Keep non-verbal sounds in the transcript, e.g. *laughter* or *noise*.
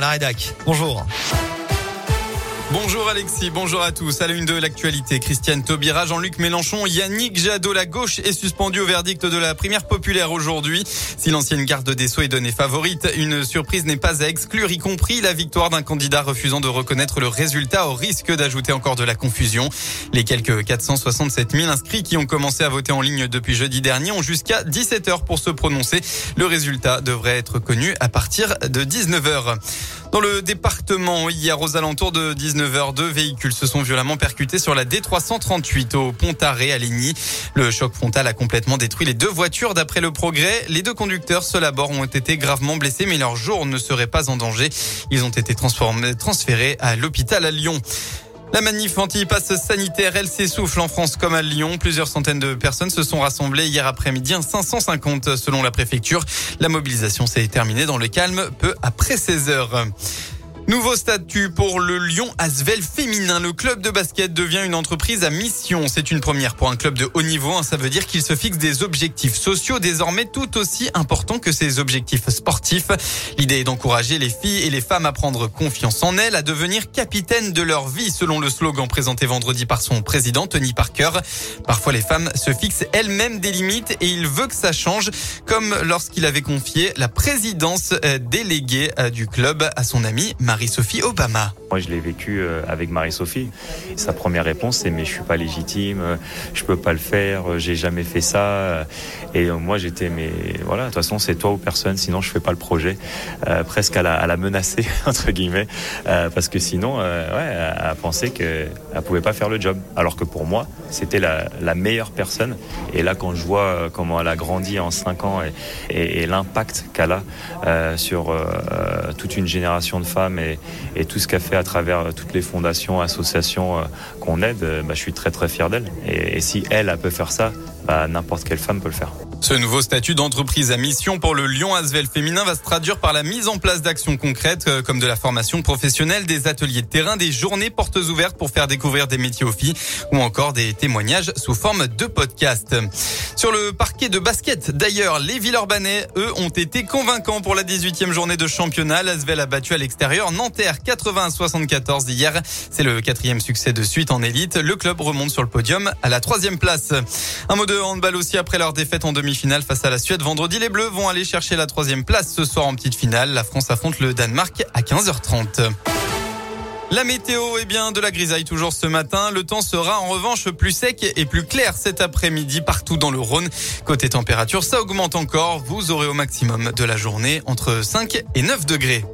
La rédac. Bonjour. Bonjour Alexis, bonjour à tous. À la une de l'actualité, Christiane Taubira, Jean-Luc Mélenchon, Yannick Jadot, la gauche est suspendu au verdict de la primaire populaire aujourd'hui. Si l'ancienne garde des Sceaux est donnée favorite, une surprise n'est pas à exclure, y compris la victoire d'un candidat refusant de reconnaître le résultat au risque d'ajouter encore de la confusion. Les quelques 467 000 inscrits qui ont commencé à voter en ligne depuis jeudi dernier ont jusqu'à 17 heures pour se prononcer. Le résultat devrait être connu à partir de 19 heures. Dans le département, hier aux alentours de 19h, deux véhicules se sont violemment percutés sur la D338 au Pont-Arrêt à Ligny. Le choc frontal a complètement détruit les deux voitures d'après le progrès. Les deux conducteurs seuls à bord ont été gravement blessés mais leur jour ne serait pas en danger. Ils ont été transférés à l'hôpital à Lyon. La manif anti-passe sanitaire, elle s'essouffle en France comme à Lyon. Plusieurs centaines de personnes se sont rassemblées hier après-midi, 550 selon la préfecture. La mobilisation s'est terminée dans le calme peu après 16 heures. Nouveau statut pour le Lyon Asvel féminin. Le club de basket devient une entreprise à mission. C'est une première pour un club de haut niveau. Hein. Ça veut dire qu'il se fixe des objectifs sociaux désormais tout aussi importants que ses objectifs sportifs. L'idée est d'encourager les filles et les femmes à prendre confiance en elles, à devenir capitaines de leur vie, selon le slogan présenté vendredi par son président, Tony Parker. Parfois, les femmes se fixent elles-mêmes des limites et il veut que ça change, comme lorsqu'il avait confié la présidence euh, déléguée euh, du club à son ami Marie. Marie-Sophie Obama. Moi, je l'ai vécu euh, avec Marie-Sophie. Sa première réponse, c'est mais je suis pas légitime, euh, je peux pas le faire, euh, j'ai jamais fait ça. Et moi, j'étais mais voilà, de toute façon, c'est toi ou personne, sinon je fais pas le projet. presque à la, menacer *laughs* entre guillemets, parce que sinon, ouais, à penser qu'elle pouvait pas faire le job. Alors que pour moi, c'était la, meilleure personne. Et là, quand je vois comment elle a grandi en cinq ans et, et, l'impact qu'elle a sur toute une génération de femmes tout ce qu'a fait à travers euh, toutes les fondations, associations euh, qu'on aide, euh, bah, je suis très très fier d'elle. Et, si elle, peut faire ça, bah, n'importe quelle femme peut le faire. Ce nouveau statut d'entreprise à mission pour le Lyon Asvel féminin va se traduire par la mise en place d'actions concrètes comme de la formation professionnelle, des ateliers de terrain, des journées portes ouvertes pour faire découvrir des métiers aux filles ou encore des témoignages sous forme de podcast. Sur le parquet de basket, d'ailleurs, les Villeurbanais, eux, ont été convaincants pour la 18e journée de championnat. L'Asvel a battu à l'extérieur Nanterre 80 74 hier. C'est le quatrième succès de suite en élite. Le club remonte sur le podium à la troisième place. Un mot de handball aussi après leur défaite en demi finale face à la Suède. Vendredi, les Bleus vont aller chercher la troisième place ce soir en petite finale. La France affronte le Danemark à 15h30. La météo est bien de la grisaille toujours ce matin. Le temps sera en revanche plus sec et plus clair cet après-midi partout dans le Rhône. Côté température, ça augmente encore. Vous aurez au maximum de la journée entre 5 et 9 degrés.